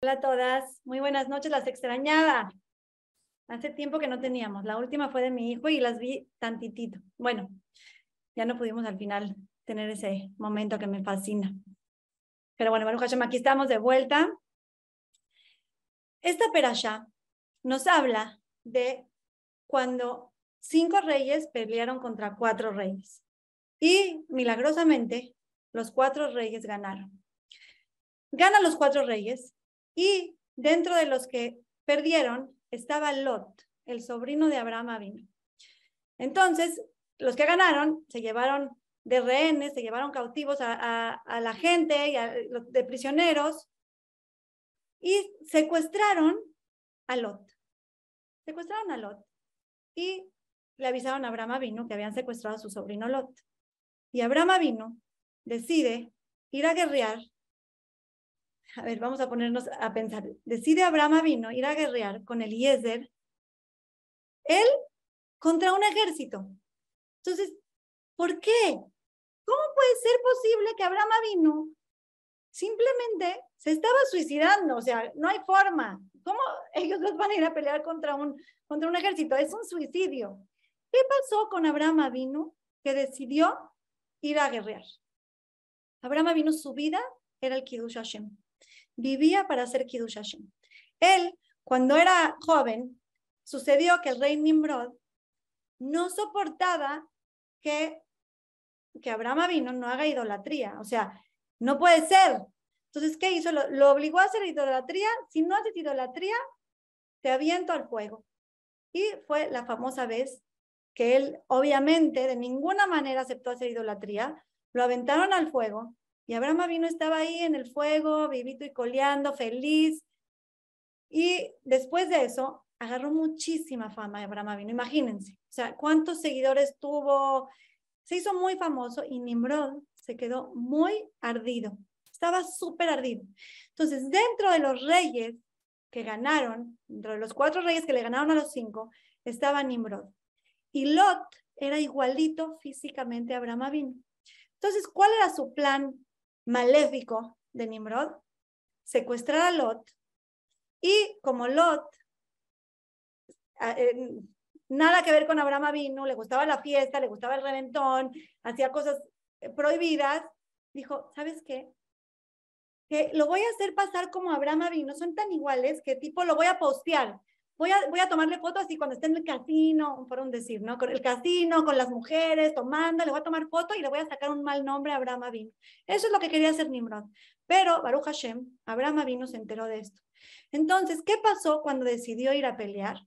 Hola a todas, muy buenas noches, las extrañaba. Hace tiempo que no teníamos. La última fue de mi hijo y las vi tantitito. Bueno, ya no pudimos al final tener ese momento que me fascina. Pero bueno, Baruch Hashem, aquí estamos de vuelta. Esta perasha nos habla de cuando cinco reyes pelearon contra cuatro reyes. Y milagrosamente, los cuatro reyes ganaron. Ganan los cuatro reyes y dentro de los que perdieron estaba Lot, el sobrino de Abraham Avino. Entonces, los que ganaron se llevaron de rehenes, se llevaron cautivos a, la gente y a, de prisioneros y secuestraron a Lot. Secuestraron a Lot y le avisaron a Abraham Avino que habían secuestrado a su sobrino Lot. Y Abraham Avino decide ir a guerrear a ver, vamos a ponernos a pensar. Decide Abraham vino ir a guerrear con Eliezer, él contra un ejército. Entonces, ¿por qué? ¿Cómo puede ser posible que Abraham vino simplemente se estaba suicidando? O sea, no hay forma. ¿Cómo ellos los van a ir a pelear contra un, contra un ejército? Es un suicidio. ¿Qué pasó con Abraham vino que decidió ir a guerrear? Abraham vino su vida era el Kiddush Hashem vivía para hacer Kiddush Hashem. Él, cuando era joven, sucedió que el rey Nimrod no soportaba que, que Abraham vino no haga idolatría. O sea, no puede ser. Entonces, ¿qué hizo? Lo, lo, obligó a hacer idolatría. Si no haces idolatría, te aviento al fuego. Y fue la famosa vez que él, obviamente, de ninguna manera aceptó hacer idolatría. Lo aventaron al fuego y Abraham vino, estaba ahí en el fuego, vivito y coleando, feliz. Y después de eso, agarró muchísima fama Abraham vino, imagínense. O sea, cuántos seguidores tuvo. Se hizo muy famoso y Nimrod se quedó muy ardido. Estaba súper ardido. Entonces, dentro de los reyes que ganaron, dentro de los cuatro reyes que le ganaron a los cinco, estaba Nimrod. Y Lot era igualito físicamente a Abraham vino. Entonces, ¿cuál era su plan maléfico de Nimrod, secuestrar a Lot y como Lot, nada que ver con Abraham vino, le gustaba la fiesta, le gustaba el reventón, hacía cosas eh, prohibidas, dijo, ¿sabes qué? Que lo voy a hacer pasar como Abraham vino, son tan iguales que tipo lo voy a postear voy a, voy a tomarle fotos así cuando esté en el casino, por un decir, ¿no? Con el casino, con las mujeres, tomando, le voy a tomar foto y le voy a sacar un mal nombre a Abraham Avino. Eso es lo que quería hacer Nimrod. Pero Baruch Hashem, Abraham Avino se enteró de esto. Entonces, ¿qué pasó cuando decidió ir a pelear?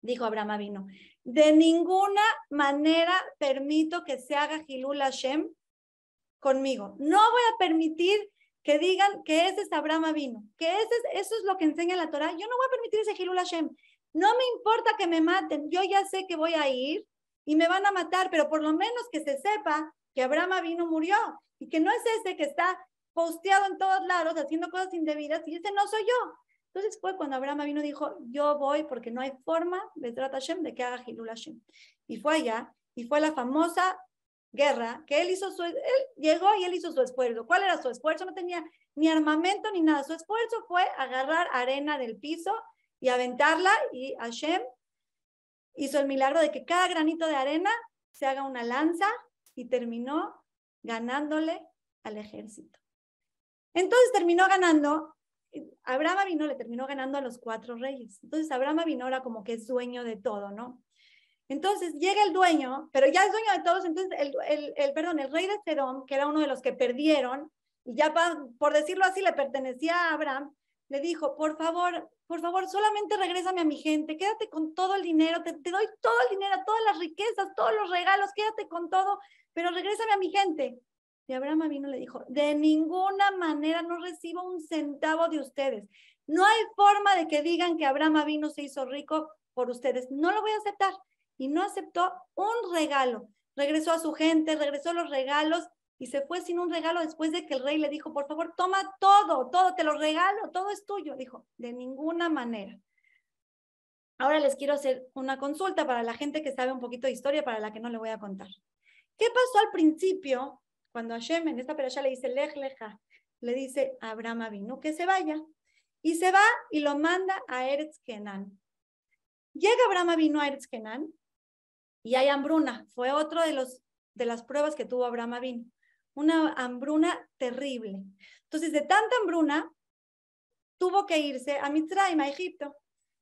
Dijo Abraham Avino, de ninguna manera permito que se haga Hilul Hashem conmigo. No voy a permitir que digan que ese es Abraham vino, que ese eso es lo que enseña la Torah. Yo no voy a permitir ese Hilul Hashem. No me importa que me maten, yo ya sé que voy a ir y me van a matar, pero por lo menos que se sepa que Abraham vino murió y que no es ese que está posteado en todos lados haciendo cosas indebidas y ese no soy yo. Entonces fue cuando Abraham vino dijo, yo voy porque no hay forma de Hashem de que haga Hilul Hashem. Y fue allá y fue la famosa guerra, que él hizo su, él llegó y él hizo su esfuerzo. ¿Cuál era su esfuerzo? No tenía ni armamento ni nada. Su esfuerzo fue agarrar arena del piso y aventarla y Hashem hizo el milagro de que cada granito de arena se haga una lanza y terminó ganándole al ejército. Entonces terminó ganando, Abraham vino, le terminó ganando a los cuatro reyes. Entonces Abraham vino era como que es dueño de todo, ¿no? Entonces llega el dueño, pero ya es dueño de todos, entonces el, el, perdón, el rey de Sedón, que era uno de los que perdieron, y ya por decirlo así le pertenecía a Abraham, le dijo, por favor, por favor, solamente regrésame a mi gente, quédate con todo el dinero, te, doy todo el dinero, todas las riquezas, todos los regalos, quédate con todo, pero regrésame a mi gente. Y Abraham vino le dijo, de ninguna manera no recibo un centavo de ustedes. No hay forma de que digan que Abraham vino se hizo rico por ustedes. No lo voy a aceptar y no aceptó un regalo. Regresó a su gente, regresó los regalos y se fue sin un regalo después de que el rey le dijo, por favor, toma todo, todo, te lo regalo, todo es tuyo. Dijo, de ninguna manera. Ahora les quiero hacer una consulta para la gente que sabe un poquito de historia, para la que no le voy a contar. ¿Qué pasó al principio cuando Hashem en esta ya le dice, lej leja, le dice a Abraham vino que se vaya? y se va y lo manda a Eretz Kenan. Llega Abraham vino a Eretz Kenan y hay hambruna. Fue otro de, los, de las pruebas que tuvo Abraham vino. Una hambruna terrible. Entonces, de tanta hambruna, tuvo que irse a Mitzrayim, a Egipto.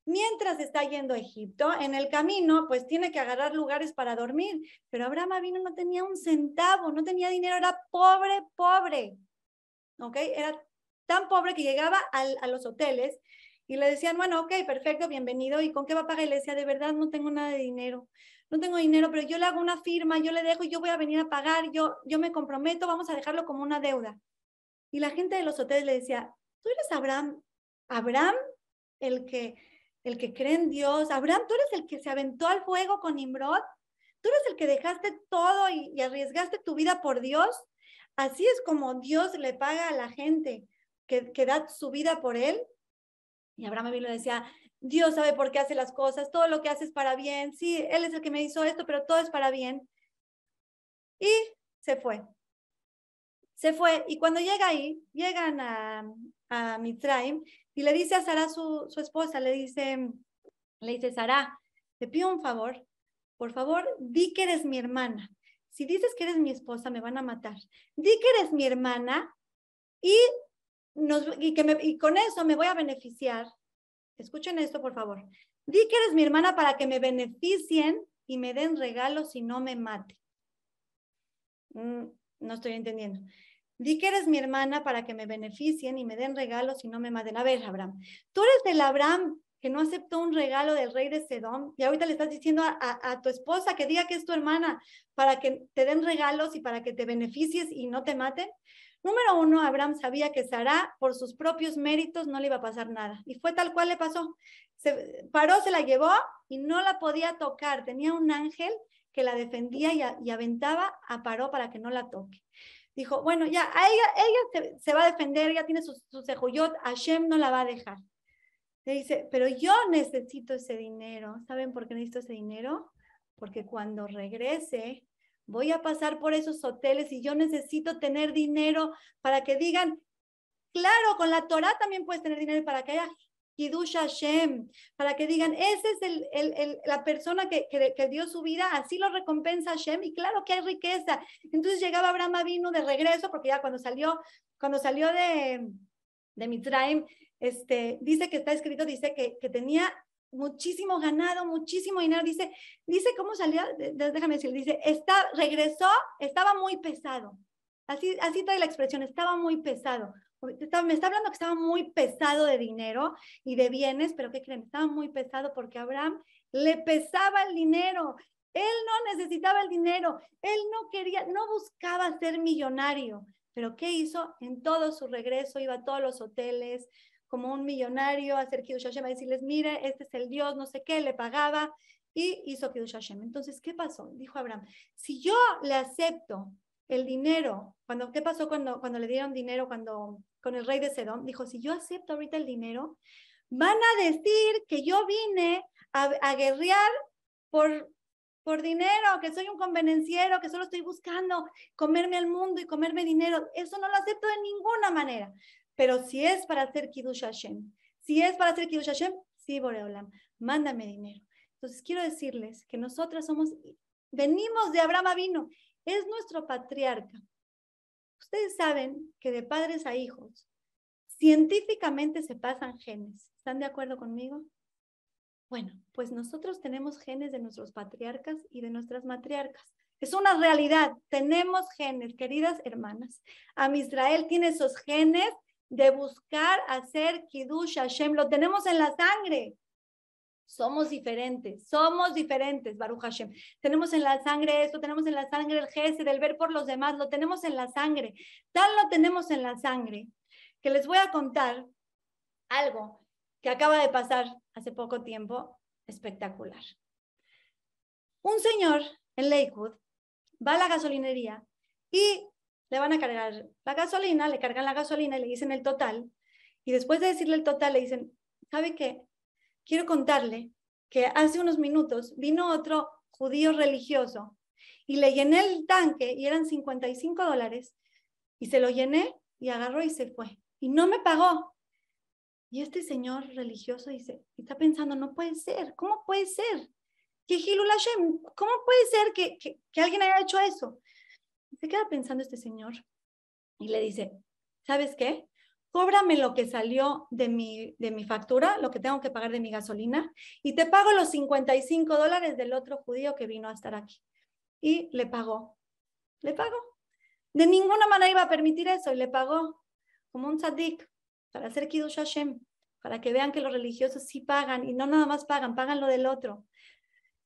Mientras está yendo a Egipto, en el camino, pues tiene que agarrar lugares para dormir. Pero Abraham vino no tenía un centavo, no tenía dinero, era pobre, pobre. ¿Ok? Era tan pobre que llegaba a los hoteles y le decían, bueno, ok, perfecto, bienvenido. ¿Y con qué va a pagar? Y le decía, de verdad, no tengo nada de dinero. No tengo dinero, pero yo le hago una firma, yo le dejo yo voy a venir a pagar, yo, yo me comprometo, vamos a dejarlo como una deuda. Y la gente de los hoteles le decía, tú eres Abraham, Abraham, el que el que cree en Dios. Abraham, tú eres el que se aventó al fuego con Nimrod. Tú eres el que dejaste todo y, arriesgaste tu vida por Dios. Así es como Dios le paga a la gente que, que da su vida por él. Y Abraham me decía, Dios sabe por qué hace las cosas, todo lo que hace es para bien. Sí, Él es el que me hizo esto, pero todo es para bien. Y se fue. Se fue. Y cuando llega ahí, llegan a, a Mitzrayim y le dice a Sara, su, su esposa, le dice, le dice, Sara, te pido un favor, por favor, di que eres mi hermana. Si dices que eres mi esposa, me van a matar. Di que eres mi hermana y, nos, y, que y con eso me voy a beneficiar. Escuchen esto, por favor. Di que eres mi hermana para que me beneficien y me den regalos y no me mate. Mm, no estoy entendiendo. Di que eres mi hermana para que me beneficien y me den regalos y no me maten. A ver, Abraham, tú eres del Abraham que no aceptó un regalo del rey de Sedón y ahorita le estás diciendo a, tu esposa que diga que es tu hermana para que te den regalos y para que te beneficies y no te maten. Número uno, Abraham sabía que Sara, por sus propios méritos, no le iba a pasar nada. Y fue tal cual le pasó. Se paró, se la llevó y no la podía tocar. Tenía un ángel que la defendía y, aventaba a Paró para que no la toque dijo, bueno, ya, ella, se, va a defender, ella tiene su, su sejuyot, Hashem no la va a dejar. Le dice, pero yo necesito ese dinero. ¿Saben por qué necesito ese dinero? Porque cuando regrese, voy a pasar por esos hoteles y yo necesito tener dinero para que digan, claro, con la Torah también puedes tener dinero para que haya Kiddush Hashem, para que digan, esa es el, la persona que, que, dio su vida, así lo recompensa Hashem, y claro que hay riqueza. Entonces llegaba Abraham vino de regreso, porque ya cuando salió, cuando salió de, de Mitzrayim, este, dice que está escrito, dice que, que tenía muchísimo ganado, muchísimo dinero, dice, dice cómo salió, déjame decir, dice, está, regresó, estaba muy pesado. Así, así trae la expresión, estaba muy pesado me está hablando que estaba muy pesado de dinero y de bienes, pero ¿qué creen? Estaba muy pesado porque Abraham le pesaba el dinero. Él no necesitaba el dinero, él no quería, no buscaba ser millonario. Pero ¿qué hizo? En todo su regreso iba a todos los hoteles como un millonario a hacer Kiddush Hashem, a decirles, mire, este es el Dios, no sé qué, le pagaba y hizo Kiddush Hashem. Entonces, ¿qué pasó? Dijo Abraham, si yo le acepto el dinero, cuando, ¿qué pasó cuando, cuando le dieron dinero cuando, con el rey de Sedón? Dijo, si yo acepto ahorita el dinero, van a decir que yo vine a, a guerrear por, por dinero, que soy un convenenciero, que solo estoy buscando comerme el mundo y comerme dinero. Eso no lo acepto de ninguna manera. Pero si es para hacer Kiddush Hashem, si es para hacer Kiddush Hashem, sí, Boreolam, mándame dinero. Entonces quiero decirles que nosotras somos, venimos de Abraham vino es nuestro patriarca. Ustedes saben que de padres a hijos, científicamente se pasan genes. ¿Están de acuerdo conmigo? Bueno, pues nosotros tenemos genes de nuestros patriarcas y de nuestras matriarcas. Es una realidad. Tenemos genes, queridas hermanas. A Israel tiene esos genes de buscar hacer Kiddush Hashem. Lo tenemos en la sangre. Somos diferentes, somos diferentes, Baruch Hashem. Tenemos en la sangre esto, tenemos en la sangre el gesto del ver por los demás, lo tenemos en la sangre. Tal lo tenemos en la sangre que les voy a contar algo que acaba de pasar hace poco tiempo, espectacular. Un señor en Lakewood va a la gasolinería y le van a cargar la gasolina, le cargan la gasolina y le dicen el total. Y después de decirle el total, le dicen, ¿sabe qué? quiero contarle que hace unos minutos vino otro judío religioso y le llené el tanque y eran 55 dólares y se lo llené y agarró y se fue. Y no me pagó. Y este señor religioso dice, está pensando, no puede ser, ¿cómo puede ser? ¿cómo puede ser que, que alguien haya hecho eso? Se queda pensando este señor y le dice, ¿sabes qué? Cóbrame lo que salió de mi, de mi factura, lo que tengo que pagar de mi gasolina, y te pago los 55 dólares del otro judío que vino a estar aquí. Y le pagó, le pagó. De ninguna manera iba a permitir eso y le pagó como un tzadik para hacer Kiddush Hashem, para que vean que los religiosos sí pagan y no nada más pagan, pagan lo del otro.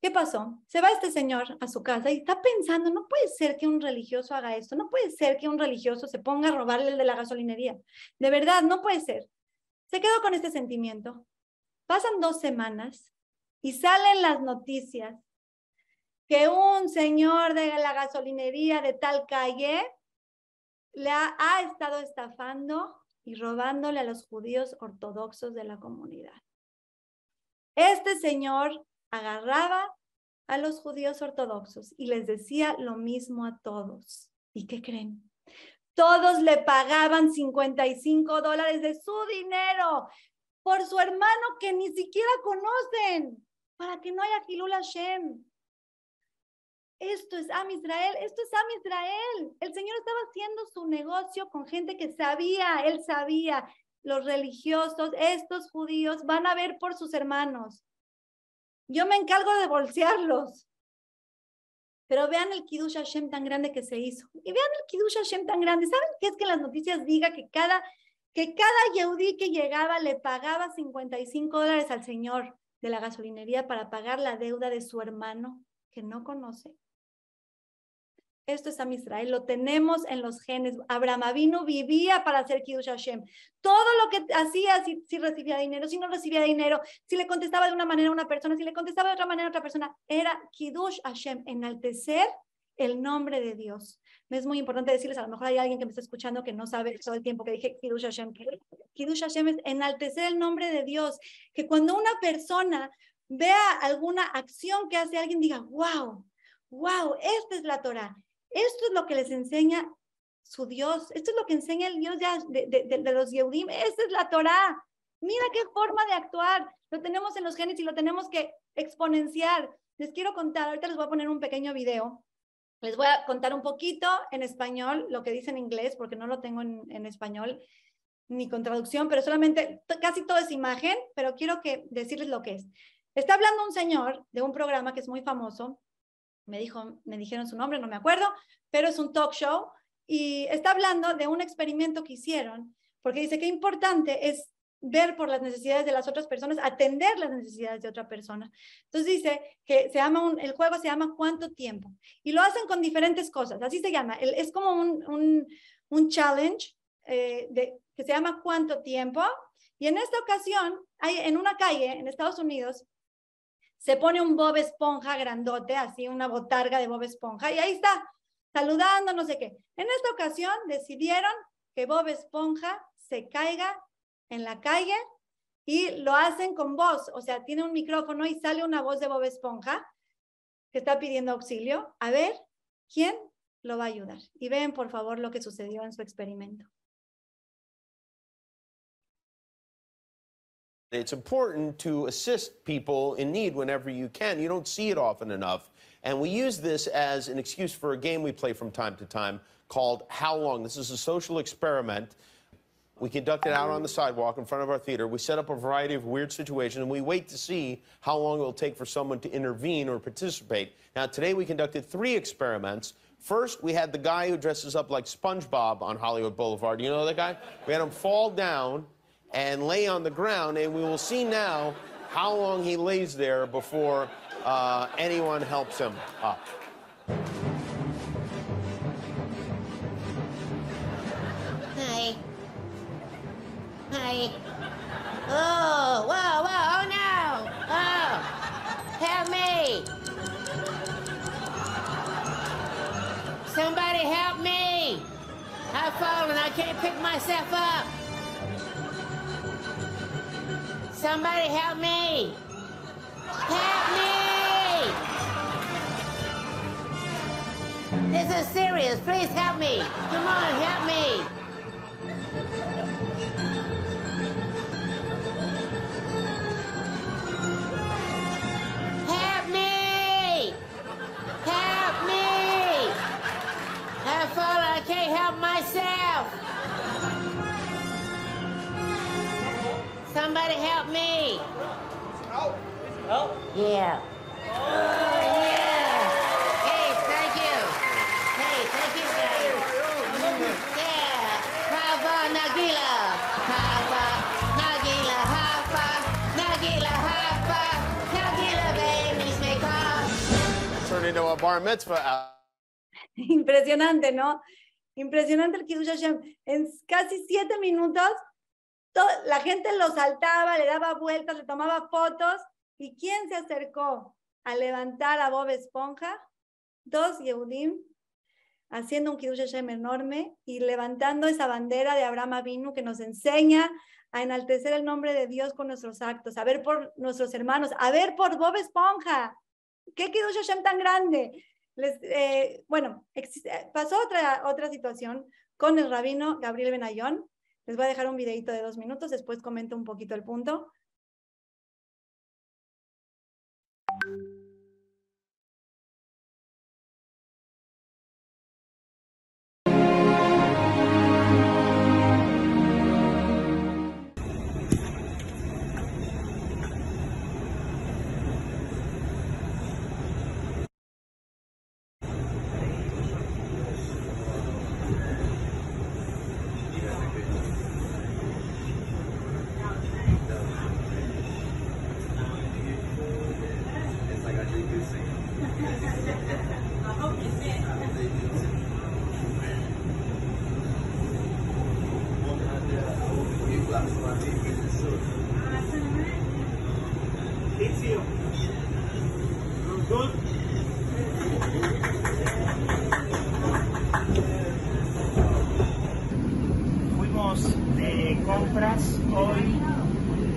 ¿Qué pasó? Se va este señor a su casa y está pensando, no puede ser que un religioso haga esto, no puede ser que un religioso se ponga a robarle el de la gasolinería. De verdad, no puede ser. Se quedó con este sentimiento. Pasan dos semanas y salen las noticias que un señor de la gasolinería de tal calle le ha, ha estado estafando y robándole a los judíos ortodoxos de la comunidad. Este señor agarraba a los judíos ortodoxos y les decía lo mismo a todos. ¿Y qué creen? Todos le pagaban 55 dólares de su dinero por su hermano que ni siquiera conocen, para que no haya Hilul Hashem. Esto es Am Israel, esto es Am Israel. El Señor estaba haciendo su negocio con gente que sabía, él sabía, los religiosos, estos judíos van a ver por sus hermanos. Yo me encargo de bolsearlos. Pero vean el Kiddush Hashem tan grande que se hizo. Y vean el Kiddush Hashem tan grande. ¿Saben qué es que las noticias diga que cada, que cada Yehudi que llegaba le pagaba 55 dólares al señor de la gasolinería para pagar la deuda de su hermano que no conoce? Esto es a Israel, lo tenemos en los genes. Abraham Avinu vivía para hacer Kiddush Hashem. Todo lo que hacía, si, si, recibía dinero, si no recibía dinero, si le contestaba de una manera a una persona, si le contestaba de otra manera a otra persona, era Kiddush Hashem, enaltecer el nombre de Dios. Es muy importante decirles, a lo mejor hay alguien que me está escuchando que no sabe todo el tiempo que dije Kiddush Hashem. Kiddush Hashem es enaltecer el nombre de Dios. Que cuando una persona vea alguna acción que hace alguien, diga, wow, wow, esta es la Torah esto es lo que les enseña su Dios. Esto es lo que enseña el Dios de, los Yehudim. Esta es la Torah. Mira qué forma de actuar. Lo tenemos en los genes y lo tenemos que exponenciar. Les quiero contar, ahorita les voy a poner un pequeño video. Les voy a contar un poquito en español lo que dice en inglés, porque no lo tengo en, en español ni con traducción, pero solamente casi todo es imagen, pero quiero que decirles lo que es. Está hablando un señor de un programa que es muy famoso, me, dijo, me dijeron su nombre, no me acuerdo, pero es un talk show y está hablando de un experimento que hicieron, porque dice que importante es ver por las necesidades de las otras personas, atender las necesidades de otra persona. Entonces dice que se llama un, el juego se llama ¿Cuánto tiempo? Y lo hacen con diferentes cosas, así se llama. es como un, un, un challenge eh, que se llama ¿Cuánto tiempo? Y en esta ocasión, hay en una calle en Estados Unidos, se pone un Bob Esponja grandote, así una botarga de Bob Esponja, y ahí está, saludando, no sé qué. En esta ocasión decidieron que Bob Esponja se caiga en la calle y lo hacen con voz, o sea, tiene un micrófono y sale una voz de Bob Esponja que está pidiendo auxilio. A ver, ¿quién lo va a ayudar? Y ven, por favor, lo que sucedió en su experimento. It's important to assist people in need whenever you can. You don't see it often enough. And we use this as an excuse for a game we play from time to time called How Long? This is a social experiment. We conduct it out on the sidewalk in front of our theater. We set up a variety of weird situations and we wait to see how long it will take for someone to intervene or participate. Now, today we conducted three experiments. First, we had the guy who dresses up like SpongeBob on Hollywood Boulevard. You know that guy? We had him fall down and lay on the ground, and we will see now how long he lays there before uh, anyone helps him up. Hi. Hi. Oh, whoa, whoa, oh no! Oh, help me! Somebody help me! I've fallen, I can't pick myself up! Somebody help me! Help me! This is serious. Please help me. Come on, help me. Somebody help me. Help? Yeah. Oh, yeah. Hey, thank you. Hey, thank you, guys. Yeah. Hava Nagila. Hava Nagila. Hava Nagila. Hava Nagila, babies may come. Turned into a bar mitzvah. Impresionante, ¿no? Impresionante el Kiddush Hashem. En casi siete minutos, la gente lo saltaba, le daba vueltas, le tomaba fotos. ¿Y quién se acercó a levantar a Bob Esponja? Dos Yehudim haciendo un Kiddush Hashem enorme y levantando esa bandera de Abraham Avinu que nos enseña a enaltecer el nombre de Dios con nuestros actos, a ver por nuestros hermanos, a ver por Bob Esponja. ¿Qué Kiddush Hashem tan grande? Les, eh, bueno, pasó otra, otra situación con el rabino Gabriel Benayón. Les voy a dejar un videito de dos minutos, después comento un poquito el punto. De compras hoy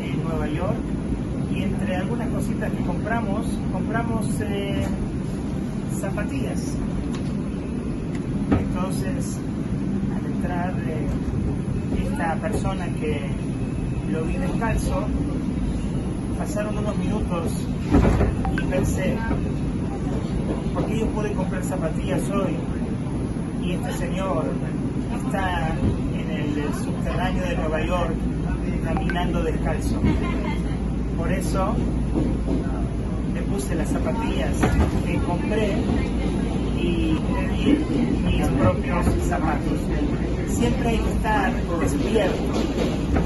en Nueva York y entre algunas cositas que compramos, compramos eh, zapatillas. Entonces, al entrar eh, esta persona que lo vi descalzo, pasaron unos minutos y pensé, ¿por qué yo pude comprar zapatillas hoy y este señor está subterráneo de Nueva York caminando descalzo? Por eso le puse las zapatillas que compré y pedí mis propios zapatos. Siempre hay que estar despierto,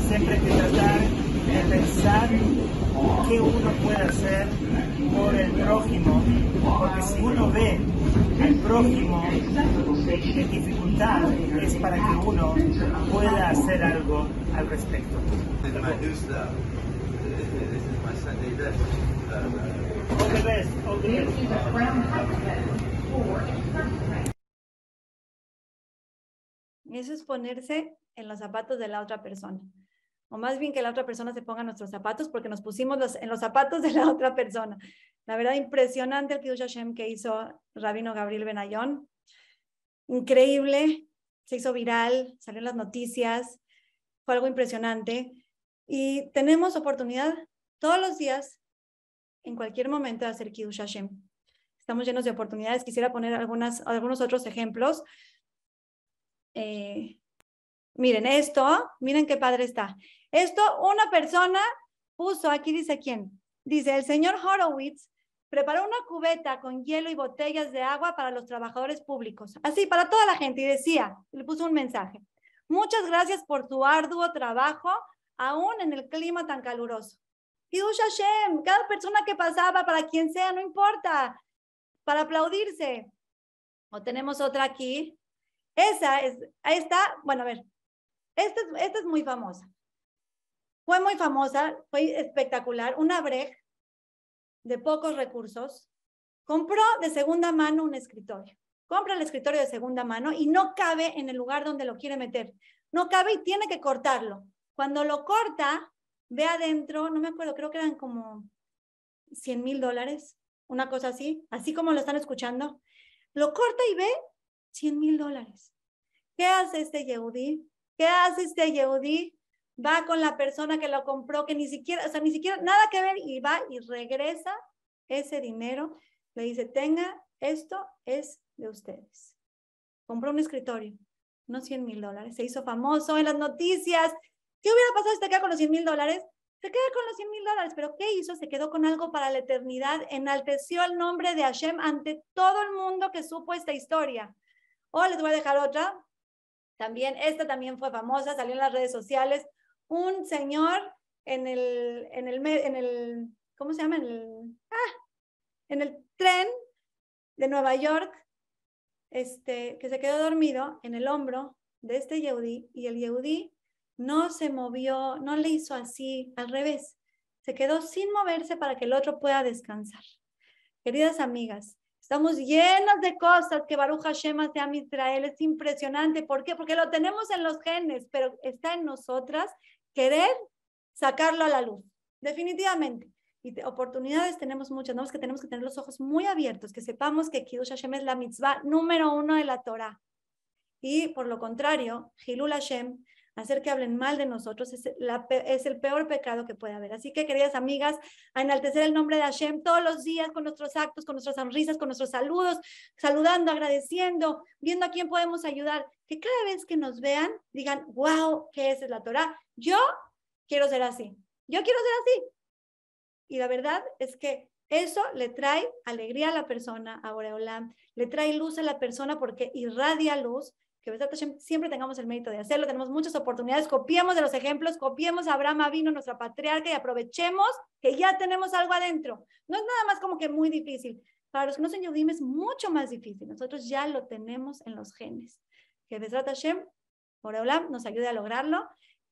siempre hay que tratar de pensar qué uno puede hacer por el prójimo, porque si uno ve al prójimo en dificultad es para que uno pueda hacer algo al respecto. All the best, all the best. Eso es ponerse en los zapatos de la otra persona. O más bien que la otra persona se ponga nuestros zapatos porque nos pusimos los- en los zapatos de la otra persona. La verdad, impresionante el Kiddush Hashem que hizo Rabino Gabriel Benayón. Increíble, se hizo viral, salió en las noticias, fue algo impresionante. Y tenemos oportunidad todos los días, en cualquier momento, de hacer Kiddush Hashem. Estamos llenos de oportunidades. Quisiera poner algunas, algunos otros ejemplos. Eh, miren esto, miren qué padre está. Esto una persona puso, aquí dice quién, dice el señor Horowitz preparó una cubeta con hielo y botellas de agua para los trabajadores públicos, así para toda la gente y decía, le puso un mensaje, muchas gracias por tu arduo trabajo, aún en el clima tan caluroso. Kiddush Hashem, cada persona que pasaba, para quien sea, no importa, para aplaudirse. O tenemos otra aquí, esa es, está, bueno, a ver, esta, es- esta es muy famosa. Fue muy famosa, fue espectacular. Una brej de pocos recursos compró de segunda mano un escritorio. Compra el escritorio de segunda mano y no cabe en el lugar donde lo quiere meter. No cabe y tiene que cortarlo. Cuando lo corta, ve adentro, no me acuerdo, creo que eran como 100 mil dólares, una cosa así, así como lo están escuchando. Lo corta y ve 100 mil dólares. ¿Qué hace este Yehudí? ¿Qué hace este Yehudí? Va con la persona que lo compró, que ni siquiera, o sea, ni siquiera nada que ver, y va y regresa ese dinero. Le dice, tenga, esto es de ustedes. Compró un escritorio, no 100 mil dólares. Se hizo famoso en las noticias. ¿Qué hubiera pasado si te queda con los 100 mil dólares? se queda con los 100 mil dólares, pero ¿qué hizo? Se quedó con algo para la eternidad, enalteció el nombre de Hashem ante todo el mundo que supo esta historia. O les voy a dejar otra, también, esta también fue famosa, salió en las redes sociales, un señor en el, en el, en el ¿cómo se llama? En el, ah, en el tren de Nueva York, este, que se quedó dormido en el hombro de este Yehudi y el Yehudi no se movió, no le hizo así, al revés, se quedó sin moverse para que el otro pueda descansar. Queridas amigas, estamos llenos de cosas que Baruch Hashem hace Israel, es impresionante. ¿Por qué? Porque lo tenemos en los genes, pero está en nosotras querer sacarlo a la luz, definitivamente. Y oportunidades tenemos muchas, ¿no? Es que tenemos que tener los ojos muy abiertos, que sepamos que Kiddush Hashem es la mitzvah número uno de la Torah. Y por lo contrario, Hilul Hashem, hacer que hablen mal de nosotros, es, la, es, el peor pecado que puede haber. Así que, queridas amigas, a enaltecer el nombre de Hashem todos los días con nuestros actos, con nuestras sonrisas, con nuestros saludos, saludando, agradeciendo, viendo a quién podemos ayudar. Que cada vez que nos vean, digan, wow, ¿qué es la Torah? Yo quiero ser así. Yo quiero ser así. Y la verdad es que eso le trae alegría a la persona, a Boreolam, le trae luz a la persona porque irradia luz, que siempre tengamos el mérito de hacerlo, tenemos muchas oportunidades, copiemos de los ejemplos, copiemos a Abraham vino nuestra patriarca, y aprovechemos que ya tenemos algo adentro. No es nada más como que muy difícil. Para los que no son Yudim es mucho más difícil. Nosotros ya lo tenemos en los genes. Que Besrat Hashem, Boreolam, nos ayude a lograrlo.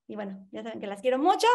Y bueno, ya saben que las quiero mucho.